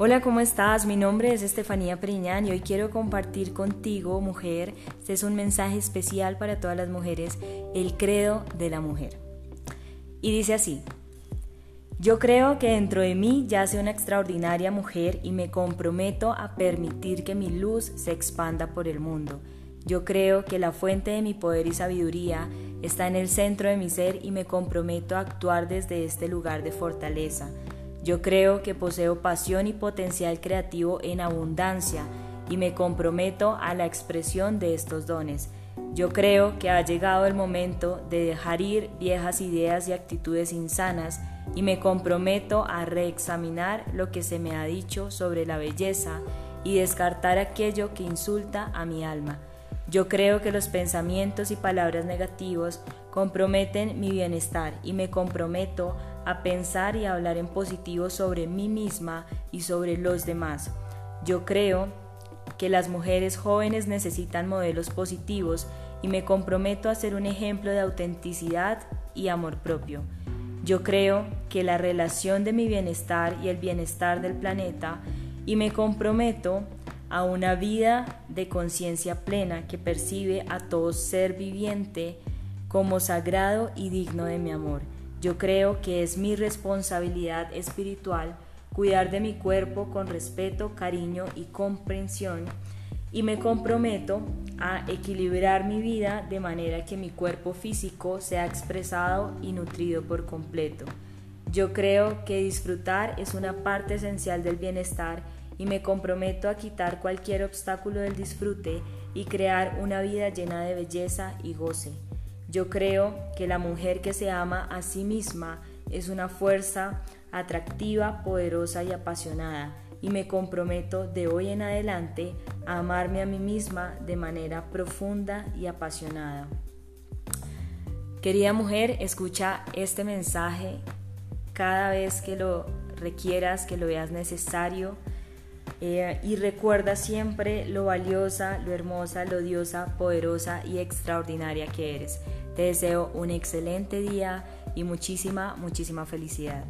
Hola, ¿cómo estás? Mi nombre es Estefanía Priñán y hoy quiero compartir contigo, mujer, este es un mensaje especial para todas las mujeres, el credo de la mujer. Y dice así, yo creo que dentro de mí yace una extraordinaria mujer y me comprometo a permitir que mi luz se expanda por el mundo. Yo creo que la fuente de mi poder y sabiduría está en el centro de mi ser y me comprometo a actuar desde este lugar de fortaleza yo creo que poseo pasión y potencial creativo en abundancia y me comprometo a la expresión de estos dones. Yo creo que ha llegado el momento de dejar ir viejas ideas y actitudes insanas y me comprometo a reexaminar lo que se me ha dicho sobre la belleza y descartar aquello que insulta a mi alma. Yo creo que los pensamientos y palabras negativos comprometen mi bienestar y me comprometo a pensar y hablar en positivo sobre mí misma y sobre los demás. Yo creo que las mujeres jóvenes necesitan modelos positivos y me comprometo a ser un ejemplo de autenticidad y amor propio. Yo creo que la relación de mi bienestar y el bienestar del planeta y me comprometo a una vida de conciencia plena que percibe a todo ser viviente como sagrado y digno de mi amor. Yo creo que es mi responsabilidad espiritual cuidar de mi cuerpo con respeto, cariño y comprensión y me comprometo a equilibrar mi vida de manera que mi cuerpo físico sea expresado y nutrido por completo. Yo creo que disfrutar es una parte esencial del bienestar y me comprometo a quitar cualquier obstáculo del disfrute y crear una vida llena de belleza y goce. Yo creo que la mujer que se ama a sí misma es una fuerza atractiva, poderosa y apasionada y me comprometo de hoy en adelante a amarme a mí misma de manera profunda y apasionada. Querida mujer, escucha este mensaje cada vez que lo requieras, que lo veas necesario eh, y recuerda siempre lo valiosa, lo hermosa, lo diosa, poderosa y extraordinaria que eres. Te deseo un excelente día y muchísima, muchísima felicidad.